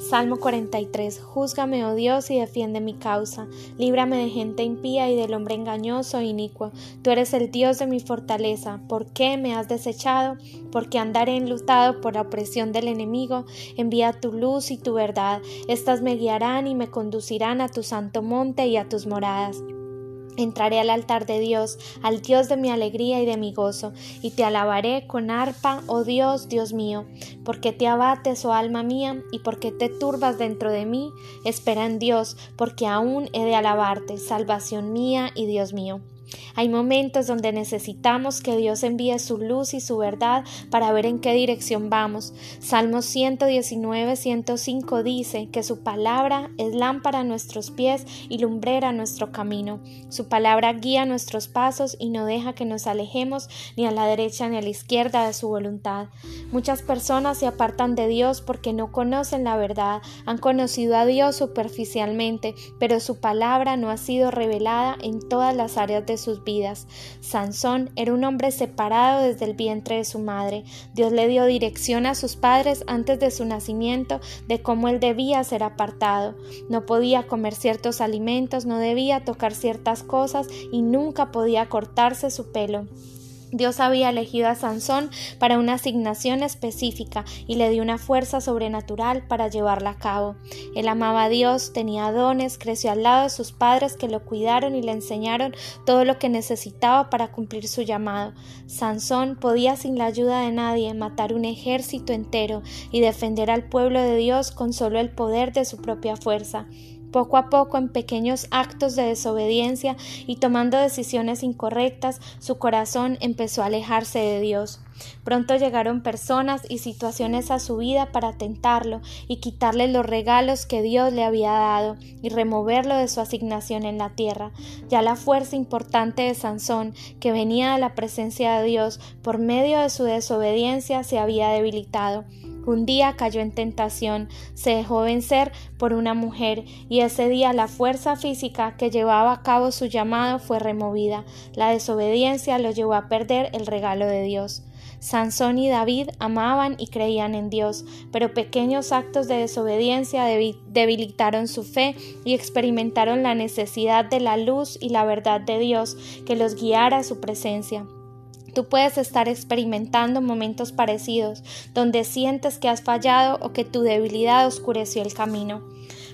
Salmo 43. Júzgame, oh Dios, y defiende mi causa. Líbrame de gente impía y del hombre engañoso e inicuo. Tú eres el Dios de mi fortaleza. ¿Por qué me has desechado? Porque andaré enlutado por la opresión del enemigo. Envía tu luz y tu verdad. Estas me guiarán y me conducirán a tu santo monte y a tus moradas. Entraré al altar de Dios, al Dios de mi alegría y de mi gozo, y te alabaré con arpa, oh Dios, Dios mío, porque te abates, oh alma mía, y porque te turbas dentro de mí, espera en Dios, porque aún he de alabarte, salvación mía y Dios mío. Hay momentos donde necesitamos que Dios envíe su luz y su verdad para ver en qué dirección vamos. Salmos 119, 105 dice que su palabra es lámpara a nuestros pies y lumbrera a nuestro camino. Su palabra guía nuestros pasos y no deja que nos alejemos ni a la derecha ni a la izquierda de su voluntad. Muchas personas se apartan de Dios porque no conocen la verdad, han conocido a Dios superficialmente, pero su palabra no ha sido revelada en todas las áreas de sus vidas. Sansón era un hombre separado desde el vientre de su madre. Dios le dio dirección a sus padres antes de su nacimiento de cómo él debía ser apartado. No podía comer ciertos alimentos, no debía tocar ciertas cosas y nunca podía cortarse su pelo. Dios había elegido a Sansón para una asignación específica y le dio una fuerza sobrenatural para llevarla a cabo. Él amaba a Dios, tenía dones, creció al lado de sus padres que lo cuidaron y le enseñaron todo lo que necesitaba para cumplir su llamado. Sansón podía sin la ayuda de nadie matar un ejército entero y defender al pueblo de Dios con solo el poder de su propia fuerza. Poco a poco, en pequeños actos de desobediencia y tomando decisiones incorrectas, su corazón empezó a alejarse de Dios. Pronto llegaron personas y situaciones a su vida para tentarlo y quitarle los regalos que Dios le había dado y removerlo de su asignación en la tierra. Ya la fuerza importante de Sansón, que venía de la presencia de Dios por medio de su desobediencia, se había debilitado. Un día cayó en tentación, se dejó vencer por una mujer y ese día la fuerza física que llevaba a cabo su llamado fue removida. La desobediencia lo llevó a perder el regalo de Dios. Sansón y David amaban y creían en Dios, pero pequeños actos de desobediencia debilitaron su fe y experimentaron la necesidad de la luz y la verdad de Dios que los guiara a su presencia. Tú puedes estar experimentando momentos parecidos, donde sientes que has fallado o que tu debilidad oscureció el camino.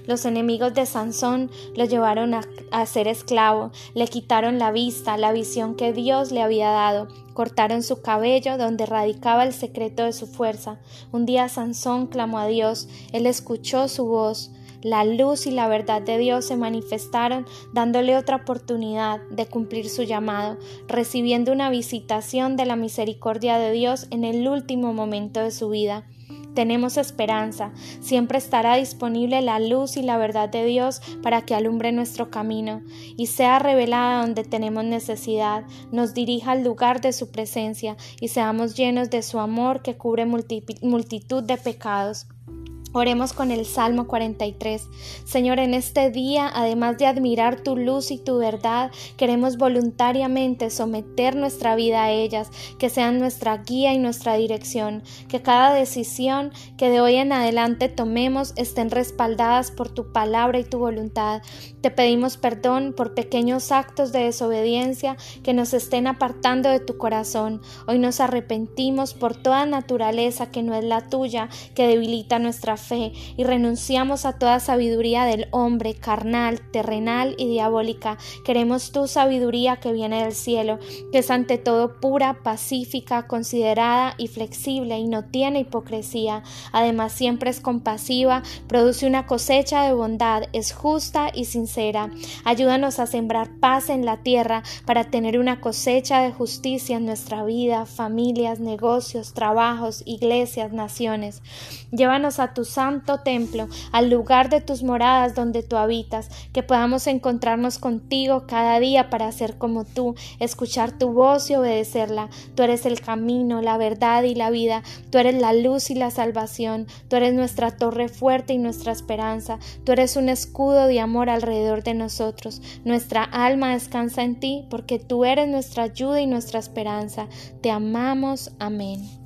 Los enemigos de Sansón lo llevaron a, ser esclavo, le quitaron la vista, la visión que Dios le había dado, cortaron su cabello donde radicaba el secreto de su fuerza. Un día Sansón clamó a Dios, él escuchó su voz, la luz y la verdad de Dios se manifestaron dándole otra oportunidad de cumplir su llamado, recibiendo una visitación de la misericordia de Dios en el último momento de su vida. Tenemos esperanza, siempre estará disponible la luz y la verdad de Dios para que alumbre nuestro camino y sea revelada donde tenemos necesidad, nos dirija al lugar de su presencia y seamos llenos de su amor que cubre multitud de pecados. Oremos con el Salmo 43. Señor, en este día, además de admirar tu luz y tu verdad, queremos voluntariamente someter nuestra vida a ellas, que sean nuestra guía y nuestra dirección, que cada decisión que de hoy en adelante tomemos estén respaldadas por tu palabra y tu voluntad. Te pedimos perdón por pequeños actos de desobediencia que nos estén apartando de tu corazón. Hoy nos arrepentimos por toda naturaleza que no es la tuya, que debilita nuestra fe y renunciamos a toda sabiduría del hombre carnal, terrenal y diabólica. Queremos tu sabiduría que viene del cielo, que es ante todo pura, pacífica, considerada y flexible y no tiene hipocresía. Además siempre es compasiva, produce una cosecha de bondad, es justa y sincera. Ayúdanos a sembrar paz en la tierra para tener una cosecha de justicia en nuestra vida, familias, negocios, trabajos, iglesias, naciones. Llévanos a tus santo templo, al lugar de tus moradas donde tú habitas, que podamos encontrarnos contigo cada día para ser como tú, escuchar tu voz y obedecerla. Tú eres el camino, la verdad y la vida, tú eres la luz y la salvación, tú eres nuestra torre fuerte y nuestra esperanza, tú eres un escudo de amor alrededor de nosotros. Nuestra alma descansa en ti porque tú eres nuestra ayuda y nuestra esperanza. Te amamos. Amén.